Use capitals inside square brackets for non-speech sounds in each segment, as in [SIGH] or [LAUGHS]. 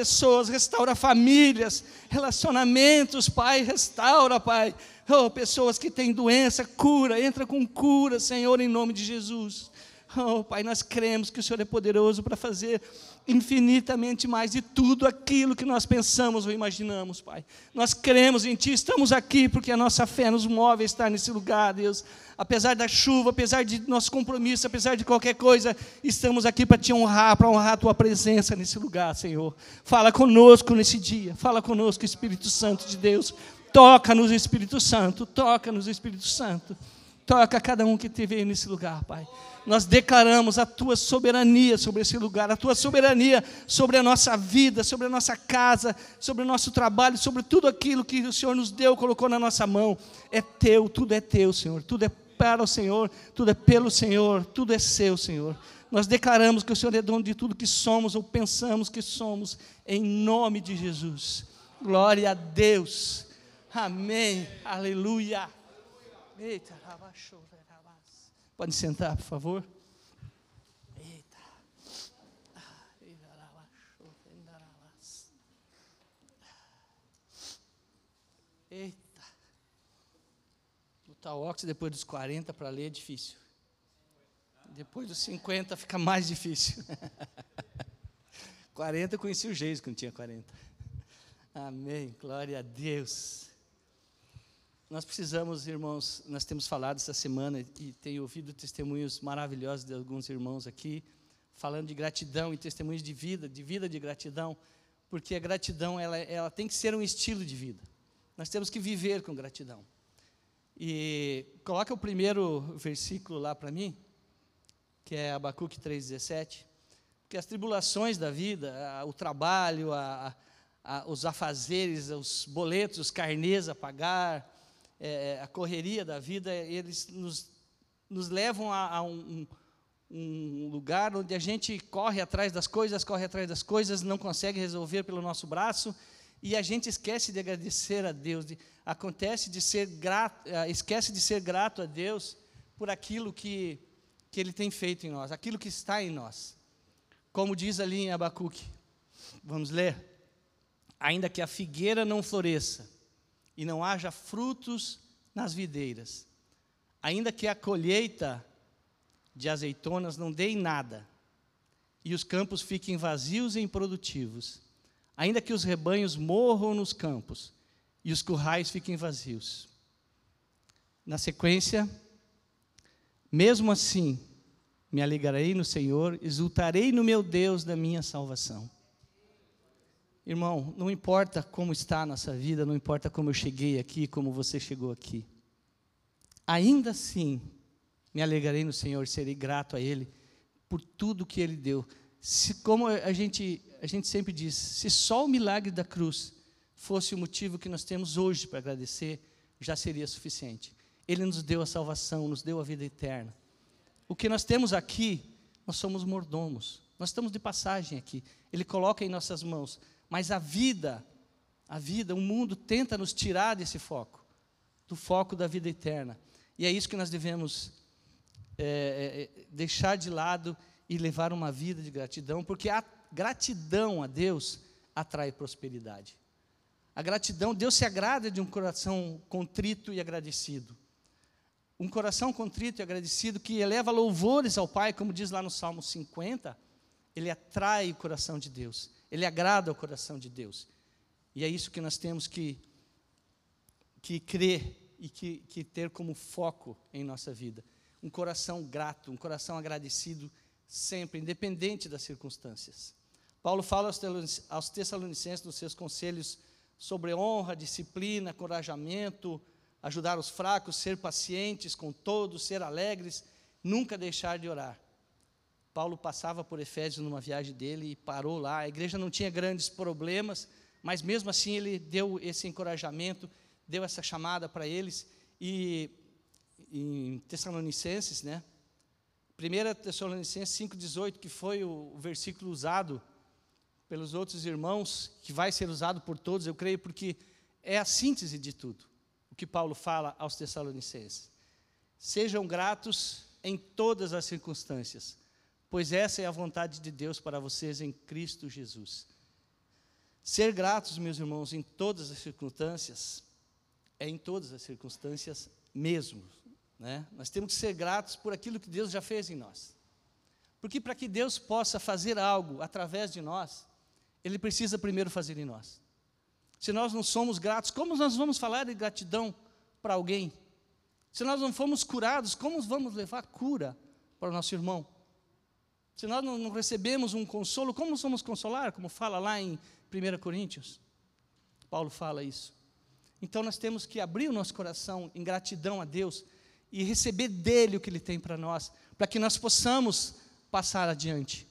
pessoas, restaura famílias, relacionamentos, Pai, restaura, Pai. Oh, pessoas que têm doença, cura, entra com cura, Senhor, em nome de Jesus. Oh, Pai, nós cremos que o Senhor é poderoso para fazer infinitamente mais de tudo aquilo que nós pensamos ou imaginamos, Pai. Nós cremos em Ti, estamos aqui porque a nossa fé nos move a estar nesse lugar, Deus. Apesar da chuva, apesar de nosso compromisso, apesar de qualquer coisa, estamos aqui para Te honrar, para honrar a Tua presença nesse lugar, Senhor. Fala conosco nesse dia, fala conosco, Espírito Santo de Deus. Toca-nos, Espírito Santo, toca-nos, Espírito Santo. Toca cada um que te veio nesse lugar, Pai nós declaramos a tua soberania sobre esse lugar, a tua soberania sobre a nossa vida, sobre a nossa casa, sobre o nosso trabalho, sobre tudo aquilo que o Senhor nos deu, colocou na nossa mão. É teu, tudo é teu, Senhor, tudo é para o Senhor, tudo é pelo Senhor, tudo é seu, Senhor. Nós declaramos que o Senhor é dono de tudo que somos ou pensamos que somos, em nome de Jesus. Glória a Deus. Amém. Aleluia. Eita, abaixou. Pode sentar, por favor. Eita. Eita. O Taox, depois dos 40 para ler é difícil. Depois dos 50 fica mais difícil. [LAUGHS] 40 eu conheci o Geis quando tinha 40. Amém. Glória a Deus. Nós precisamos, irmãos, nós temos falado essa semana e tenho ouvido testemunhos maravilhosos de alguns irmãos aqui, falando de gratidão e testemunhos de vida, de vida de gratidão, porque a gratidão ela, ela tem que ser um estilo de vida. Nós temos que viver com gratidão. E coloca o primeiro versículo lá para mim, que é Abacuque 3,17. Porque as tribulações da vida, o trabalho, a, a, os afazeres, os boletos, os carnês a pagar, é, é, a correria da vida, eles nos, nos levam a, a um, um, lugar onde a gente corre atrás das coisas, corre atrás das coisas, não consegue resolver pelo nosso braço, e a gente esquece de agradecer a Deus, de, acontece de ser grato, é, esquece de ser grato a Deus por aquilo que, que Ele tem feito em nós, aquilo que está em nós. Como diz ali em Abacuque, vamos ler. Ainda que a figueira não floresça, e não haja frutos nas videiras, ainda que a colheita de azeitonas não dê em nada, e os campos fiquem vazios e improdutivos, ainda que os rebanhos morram nos campos e os currais fiquem vazios. Na sequência, mesmo assim, me alegrarei no Senhor, exultarei no meu Deus da minha salvação. Irmão, não importa como está a nossa vida, não importa como eu cheguei aqui, como você chegou aqui. Ainda assim, me alegrarei no Senhor, serei grato a Ele por tudo que Ele deu. Se, como a gente, a gente sempre diz, se só o milagre da cruz fosse o motivo que nós temos hoje para agradecer, já seria suficiente. Ele nos deu a salvação, nos deu a vida eterna. O que nós temos aqui, nós somos mordomos. Nós estamos de passagem aqui. Ele coloca em nossas mãos mas a vida, a vida, o mundo tenta nos tirar desse foco, do foco da vida eterna. E é isso que nós devemos é, é, é, deixar de lado e levar uma vida de gratidão, porque a gratidão a Deus atrai prosperidade. A gratidão, Deus se agrada de um coração contrito e agradecido. Um coração contrito e agradecido que eleva louvores ao Pai, como diz lá no Salmo 50, ele atrai o coração de Deus. Ele agrada ao coração de Deus. E é isso que nós temos que, que crer e que, que ter como foco em nossa vida. Um coração grato, um coração agradecido sempre, independente das circunstâncias. Paulo fala aos Tessalonicenses nos seus conselhos sobre honra, disciplina, corajamento, ajudar os fracos, ser pacientes com todos, ser alegres, nunca deixar de orar. Paulo passava por Efésios numa viagem dele e parou lá. A igreja não tinha grandes problemas, mas mesmo assim ele deu esse encorajamento, deu essa chamada para eles. E em Tessalonicenses, né? 1 Tessalonicenses 5,18, que foi o versículo usado pelos outros irmãos, que vai ser usado por todos, eu creio, porque é a síntese de tudo, o que Paulo fala aos Tessalonicenses. Sejam gratos em todas as circunstâncias, pois essa é a vontade de Deus para vocês em Cristo Jesus. Ser gratos, meus irmãos, em todas as circunstâncias, é em todas as circunstâncias mesmo. Né? Nós temos que ser gratos por aquilo que Deus já fez em nós. Porque para que Deus possa fazer algo através de nós, Ele precisa primeiro fazer em nós. Se nós não somos gratos, como nós vamos falar de gratidão para alguém? Se nós não fomos curados, como vamos levar cura para o nosso irmão? Se nós não recebemos um consolo, como vamos consolar? Como fala lá em 1 Coríntios. Paulo fala isso. Então nós temos que abrir o nosso coração em gratidão a Deus e receber dele o que ele tem para nós, para que nós possamos passar adiante.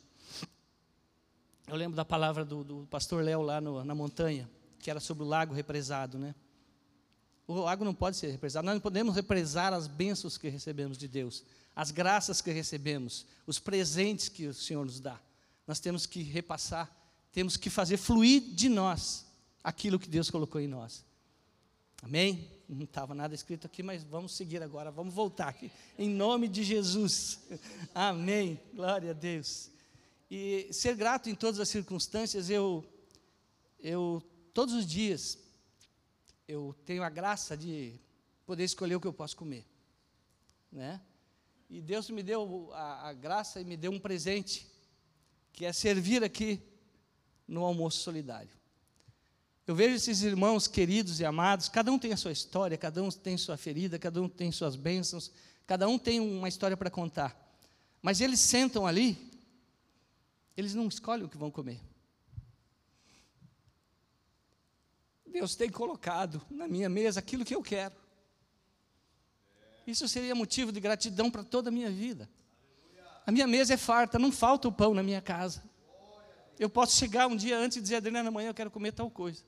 Eu lembro da palavra do, do pastor Léo lá no, na montanha, que era sobre o lago represado, né? O lago não pode ser represado. Nós não podemos represar as bênçãos que recebemos de Deus, as graças que recebemos, os presentes que o Senhor nos dá. Nós temos que repassar, temos que fazer fluir de nós aquilo que Deus colocou em nós. Amém? Não estava nada escrito aqui, mas vamos seguir agora, vamos voltar aqui. Em nome de Jesus. [LAUGHS] Amém. Glória a Deus. E ser grato em todas as circunstâncias, eu, eu todos os dias, eu tenho a graça de poder escolher o que eu posso comer. Né? E Deus me deu a, a graça e me deu um presente, que é servir aqui no almoço solidário. Eu vejo esses irmãos queridos e amados, cada um tem a sua história, cada um tem sua ferida, cada um tem suas bênçãos, cada um tem uma história para contar. Mas eles sentam ali, eles não escolhem o que vão comer. Deus tem colocado na minha mesa aquilo que eu quero. Isso seria motivo de gratidão para toda a minha vida. A minha mesa é farta, não falta o pão na minha casa. Eu posso chegar um dia antes e dizer, Adriana, amanhã eu quero comer tal coisa.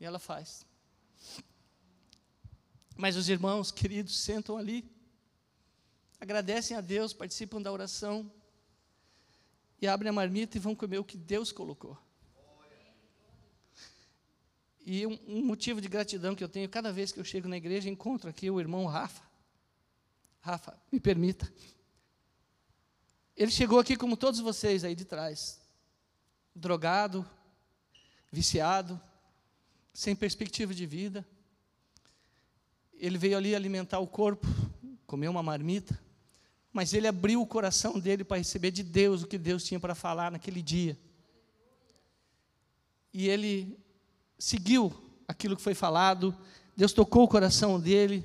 E ela faz. Mas os irmãos queridos sentam ali, agradecem a Deus, participam da oração e abrem a marmita e vão comer o que Deus colocou. E um, um, motivo de gratidão que eu tenho cada vez que eu chego na igreja, encontro aqui o irmão Rafa. Rafa, me permita. Ele chegou aqui como todos vocês aí de trás, drogado, viciado, sem perspectiva de vida. Ele veio ali alimentar o corpo, comer uma marmita, mas ele abriu o coração dele para receber de Deus o que Deus tinha para falar naquele dia. E ele seguiu aquilo que foi falado, Deus tocou o coração dele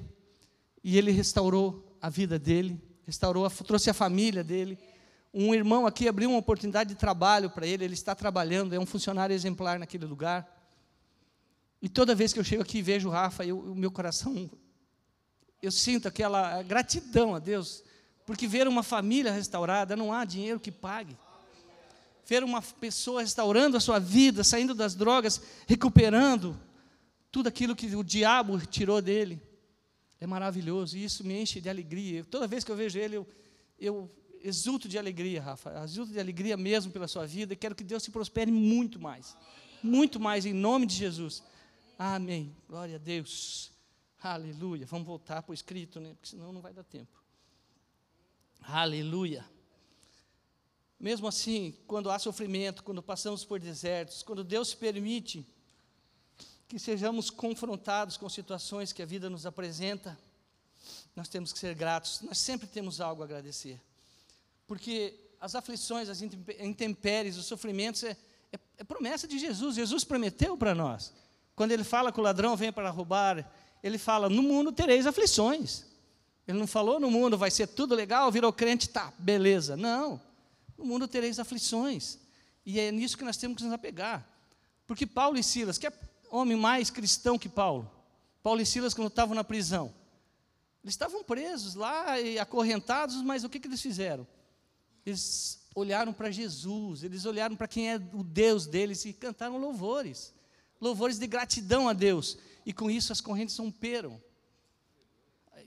e ele restaurou a vida dele, restaurou, trouxe a família dele. Um irmão aqui abriu uma oportunidade de trabalho para ele, ele está trabalhando, é um funcionário exemplar naquele lugar. E toda vez que eu chego aqui e vejo o Rafa, o meu coração, eu sinto aquela gratidão a Deus, porque ver uma família restaurada não há dinheiro que pague. Ver uma pessoa restaurando a sua vida, saindo das drogas, recuperando tudo aquilo que o diabo tirou dele, é maravilhoso. E isso me enche de alegria. Toda vez que eu vejo ele, eu, eu exulto de alegria, Rafa. Exulto de alegria mesmo pela sua vida. E quero que Deus te prospere muito mais. Muito mais, em nome de Jesus. Amém. Glória a Deus. Aleluia. Vamos voltar para o escrito, né? Porque senão não vai dar tempo. Aleluia. Mesmo assim, quando há sofrimento, quando passamos por desertos, quando Deus permite que sejamos confrontados com situações que a vida nos apresenta, nós temos que ser gratos. Nós sempre temos algo a agradecer. Porque as aflições, as intempéries, os sofrimentos é, é, é promessa de Jesus. Jesus prometeu para nós. Quando ele fala que o ladrão vem para roubar, ele fala: No mundo tereis aflições. Ele não falou no mundo vai ser tudo legal, virou crente, tá, beleza. Não. No mundo tereis aflições. E é nisso que nós temos que nos apegar. Porque Paulo e Silas, que é homem mais cristão que Paulo, Paulo e Silas, quando estavam na prisão, eles estavam presos lá e acorrentados, mas o que, que eles fizeram? Eles olharam para Jesus, eles olharam para quem é o Deus deles e cantaram louvores louvores de gratidão a Deus. E com isso as correntes romperam.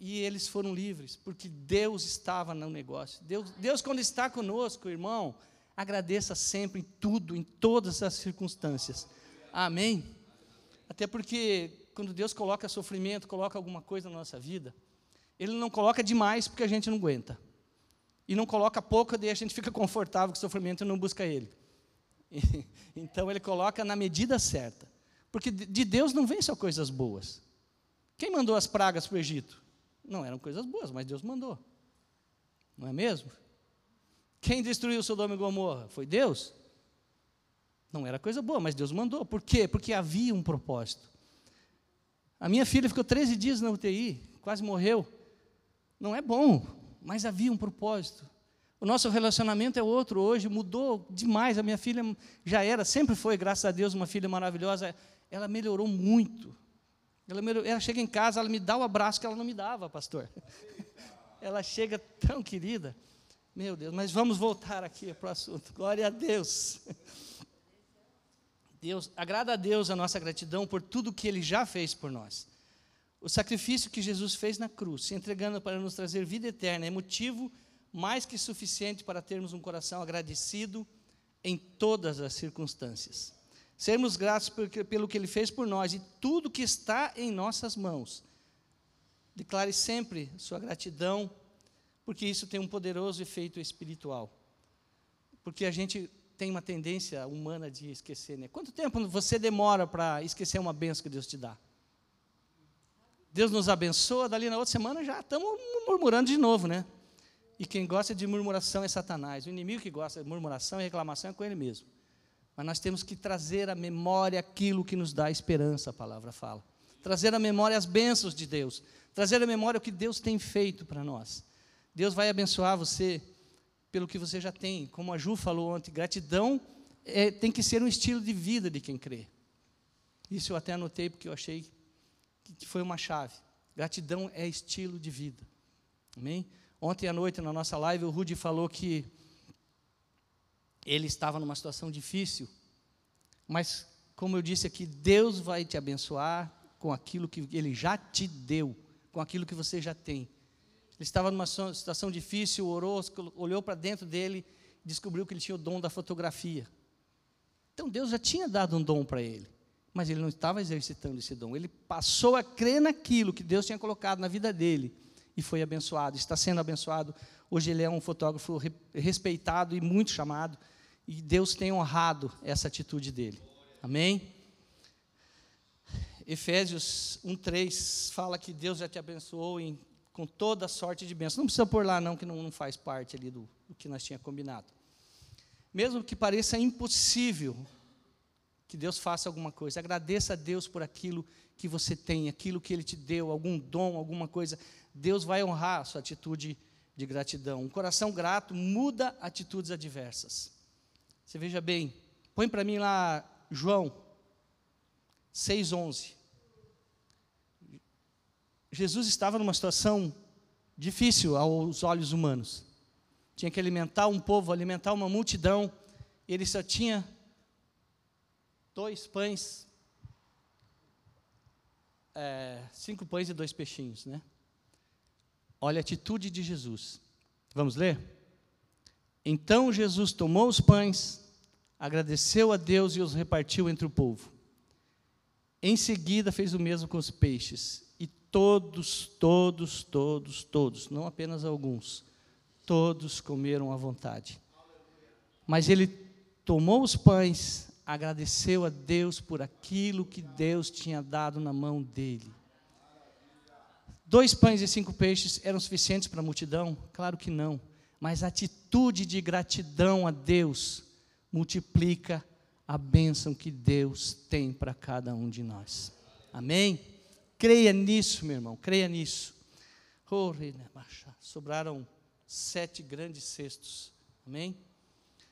E eles foram livres, porque Deus estava no negócio. Deus, Deus quando está conosco, irmão, agradeça sempre em tudo, em todas as circunstâncias. Amém? Até porque quando Deus coloca sofrimento, coloca alguma coisa na nossa vida, Ele não coloca demais porque a gente não aguenta. E não coloca pouco, daí a gente fica confortável com o sofrimento e não busca Ele. [LAUGHS] Então ele coloca na medida certa. Porque de Deus não vem só coisas boas. Quem mandou as pragas para o Egito? Não eram coisas boas, mas Deus mandou. Não é mesmo? Quem destruiu Sodoma e Gomorra? Foi Deus? Não era coisa boa, mas Deus mandou. Por quê? Porque havia um propósito. A minha filha ficou 13 dias na UTI, quase morreu. Não é bom, mas havia um propósito. O nosso relacionamento é outro hoje, mudou demais. A minha filha já era, sempre foi, graças a Deus, uma filha maravilhosa. Ela melhorou muito. Ela, ela chega em casa, ela me dá o abraço que ela não me dava, pastor. [LAUGHS] ela chega tão querida. Meu Deus, mas vamos voltar aqui para o assunto. Glória a Deus. Deus, agrada a Deus a nossa gratidão por tudo que Ele já fez por nós. O sacrifício que Jesus fez na cruz, se entregando para nos trazer vida eterna, é motivo mais que suficiente para termos um coração agradecido em todas as circunstâncias. Sermos gratos pelo que Ele fez por nós e tudo que está em nossas mãos. Declare sempre sua gratidão, porque isso tem um poderoso efeito espiritual. Porque a gente tem uma tendência humana de esquecer, né? Quanto tempo você demora para esquecer uma benção que Deus te dá? Deus nos abençoa, dali na outra semana já estamos murmurando de novo, né? E quem gosta de murmuração é Satanás. O inimigo que gosta de murmuração e reclamação é com ele mesmo. Mas nós temos que trazer à memória aquilo que nos dá esperança, a palavra fala. Trazer à memória as bênçãos de Deus. Trazer à memória o que Deus tem feito para nós. Deus vai abençoar você pelo que você já tem. Como a Ju falou ontem, gratidão é, tem que ser um estilo de vida de quem crê. Isso eu até anotei porque eu achei que foi uma chave. Gratidão é estilo de vida. Amém? Ontem à noite, na nossa live, o Rudy falou que ele estava numa situação difícil, mas, como eu disse aqui, Deus vai te abençoar com aquilo que Ele já te deu, com aquilo que você já tem. Ele estava numa situação difícil, orou, olhou para dentro dele, descobriu que ele tinha o dom da fotografia. Então Deus já tinha dado um dom para ele mas ele não estava exercitando esse dom. Ele passou a crer naquilo que Deus tinha colocado na vida dele e foi abençoado, está sendo abençoado. Hoje ele é um fotógrafo respeitado e muito chamado, e Deus tem honrado essa atitude dele. Amém? Efésios 1,3 fala que Deus já te abençoou em, com toda sorte de bênçãos. Não precisa pôr lá, não, que não, não faz parte ali do, do que nós tínhamos combinado. Mesmo que pareça impossível que Deus faça alguma coisa. Agradeça a Deus por aquilo que você tem, aquilo que Ele te deu, algum dom, alguma coisa. Deus vai honrar a sua atitude de gratidão. Um coração grato muda atitudes adversas. Você veja bem, põe para mim lá João 6,11. Jesus estava numa situação difícil aos olhos humanos. Tinha que alimentar um povo, alimentar uma multidão. Ele só tinha dois pães, é, cinco pães e dois peixinhos, né? Olha a atitude de Jesus. Vamos ler? Então Jesus tomou os pães, agradeceu a Deus e os repartiu entre o povo. Em seguida fez o mesmo com os peixes. E todos, todos, todos, todos, não apenas alguns, todos comeram à vontade. Mas ele tomou os pães, agradeceu a Deus por aquilo que Deus tinha dado na mão dele. Dois pães e cinco peixes eram suficientes para a multidão? Claro que não. Mas a atitude de gratidão a Deus multiplica a bênção que Deus tem para cada um de nós. Amém? Creia nisso, meu irmão, creia nisso. Oh, sobraram sete grandes cestos. Amém?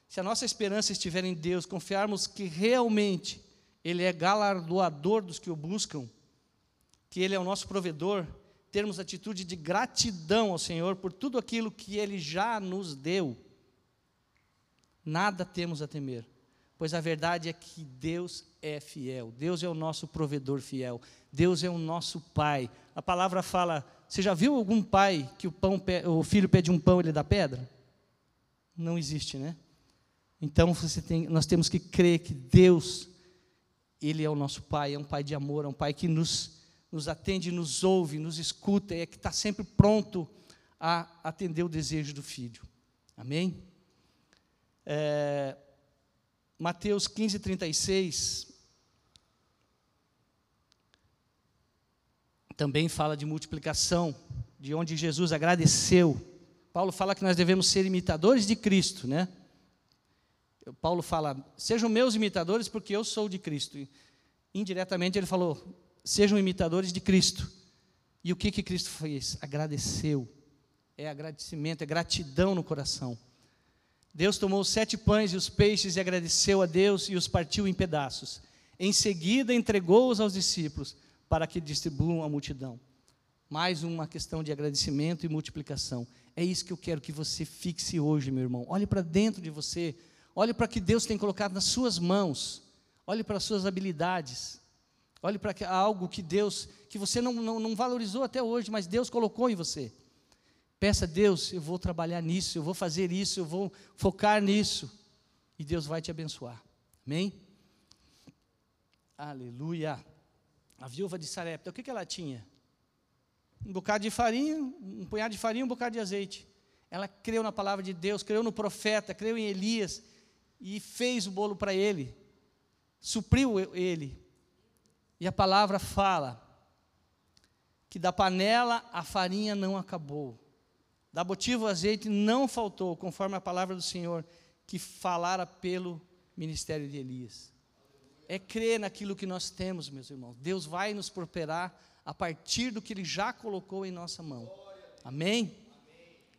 se a nossa esperança estiver em Deus, confiarmos que realmente Ele é galardoador dos que o buscam, que Ele é o nosso provedor, termos atitude de gratidão ao Senhor por tudo aquilo que Ele já nos deu, nada temos a temer, pois a verdade é que Deus é fiel, Deus é o nosso provedor fiel, Deus é o nosso Pai. A palavra fala: você já viu algum pai que o, pão, o filho pede um pão e ele dá pedra? Não existe, né? Então tem, nós temos que crer que Deus, Ele é o nosso Pai, é um Pai de amor, é um Pai que nos, nos atende, nos ouve, nos escuta, é que está sempre pronto a atender o desejo do Filho. Amém? É, Mateus 15, 36, também fala de multiplicação, de onde Jesus agradeceu. Paulo fala que nós devemos ser imitadores de Cristo, né? Paulo fala: sejam meus imitadores, porque eu sou de Cristo. Indiretamente ele falou: sejam imitadores de Cristo. E o que que Cristo fez? Agradeceu. É agradecimento, é gratidão no coração. Deus tomou os sete pães e os peixes e agradeceu a Deus e os partiu em pedaços. Em seguida, entregou-os aos discípulos para que distribuam a multidão. Mais uma questão de agradecimento e multiplicação. É isso que eu quero que você fixe hoje, meu irmão. Olhe para dentro de você. Olhe para o que Deus tem colocado nas suas mãos. Olhe para as suas habilidades. Olhe para algo que Deus, que você não, não, não valorizou até hoje, mas Deus colocou em você. Peça a Deus, eu vou trabalhar nisso, eu vou fazer isso, eu vou focar nisso. E Deus vai te abençoar. Amém? Aleluia. A viúva de Sarepta, o que, que ela tinha? Um bocado de farinha, um punhado de farinha, um bocado de azeite. Ela creu na palavra de Deus, creu no profeta, creu em Elias e fez o bolo para ele. Supriu ele. E a palavra fala que da panela a farinha não acabou. Da botiva o azeite não faltou, conforme a palavra do Senhor que falara pelo ministério de Elias. É crer naquilo que nós temos, meus irmãos. Deus vai nos prosperar a partir do que Ele já colocou em nossa mão. Amém?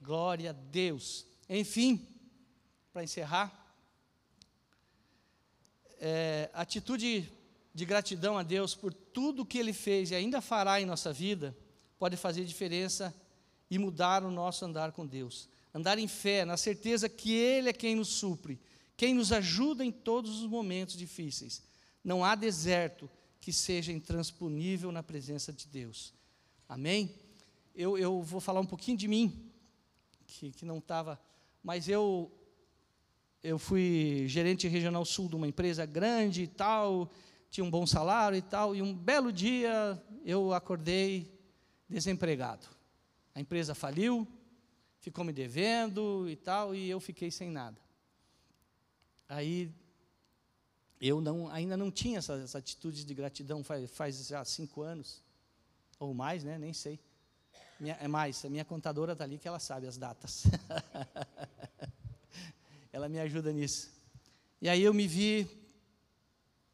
Glória a Deus. Enfim, para encerrar, é, atitude de gratidão a Deus por tudo que Ele fez e ainda fará em nossa vida pode fazer diferença e mudar o nosso andar com Deus. Andar em fé, na certeza que Ele é quem nos supre, quem nos ajuda em todos os momentos difíceis. Não há deserto que seja intransponível na presença de Deus. Amém? Eu, eu vou falar um pouquinho de mim, que, que não estava, mas eu, eu fui gerente regional sul de uma empresa grande e tal, tinha um bom salário e tal, e um belo dia eu acordei desempregado. A empresa faliu, ficou me devendo e tal, e eu fiquei sem nada. Aí eu não, ainda não tinha essas, essas atitudes de gratidão faz, faz, já cinco anos, ou mais, né? Nem sei. Minha, é mais, a minha contadora está ali que ela sabe as datas. [LAUGHS] ela me ajuda nisso. E aí eu me vi,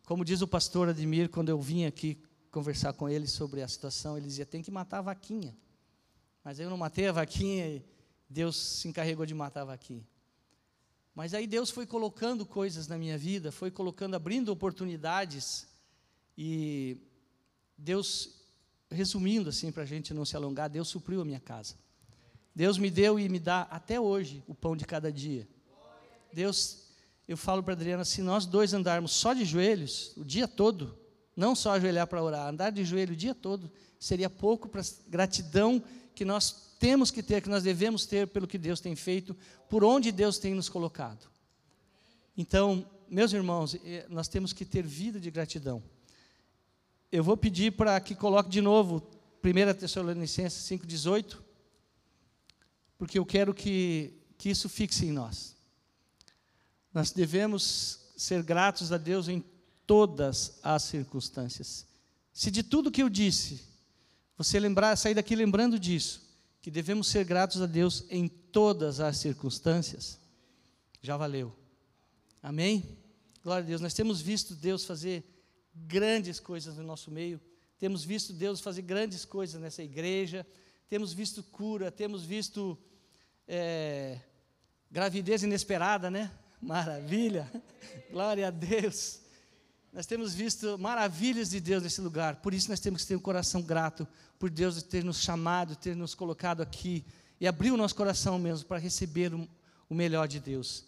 como diz o pastor Admir, quando eu vim aqui conversar com ele sobre a situação, ele dizia: tem que matar a vaquinha. Mas eu não matei a vaquinha e Deus se encarregou de matar a vaquinha. Mas aí Deus foi colocando coisas na minha vida, foi colocando, abrindo oportunidades. E Deus, resumindo assim, para a gente não se alongar, Deus supriu a minha casa. Deus me deu e me dá até hoje o pão de cada dia. Deus, eu falo para Adriana, se nós dois andarmos só de joelhos o dia todo, não só ajoelhar para orar, andar de joelho o dia todo, seria pouco para gratidão que nós temos que ter, que nós devemos ter pelo que Deus tem feito, por onde Deus tem nos colocado. Então, meus irmãos, nós temos que ter vida de gratidão. Eu vou pedir para que coloque de novo 1 Tessalonicenses 5,18, porque eu quero que, que isso fixe em nós. Nós devemos ser gratos a Deus em todas as circunstâncias. Se de tudo que eu disse, você lembrar, sair daqui lembrando disso, que devemos ser gratos a Deus em todas as circunstâncias, já valeu. Amém? Glória a Deus. Nós temos visto Deus fazer grandes coisas no nosso meio, temos visto Deus fazer grandes coisas nessa igreja, temos visto cura, temos visto é, gravidez inesperada, né? Maravilha, glória a Deus. Nós temos visto maravilhas de Deus nesse lugar, por isso nós temos que ter um coração grato por Deus ter nos chamado, ter nos colocado aqui e abrir o nosso coração mesmo para receber o, melhor de Deus.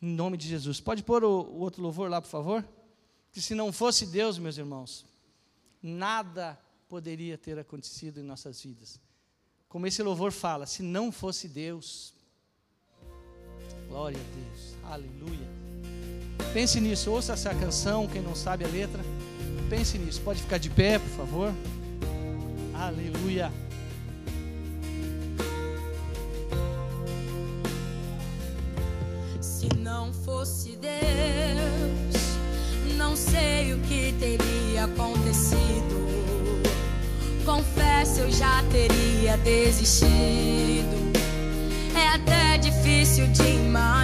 Em nome de Jesus. Pode pôr o, o outro louvor lá, por favor? Que se não fosse Deus, meus irmãos, nada poderia ter acontecido em nossas vidas. Como esse louvor fala, se não fosse Deus, glória a Deus, aleluia. Pense nisso, ouça essa canção, quem não sabe a letra. Pense nisso. Pode ficar de pé, por favor. Aleluia. Se não fosse Deus, não sei o que teria acontecido. Confesso, eu já teria desistido. Até difícil de imaginar.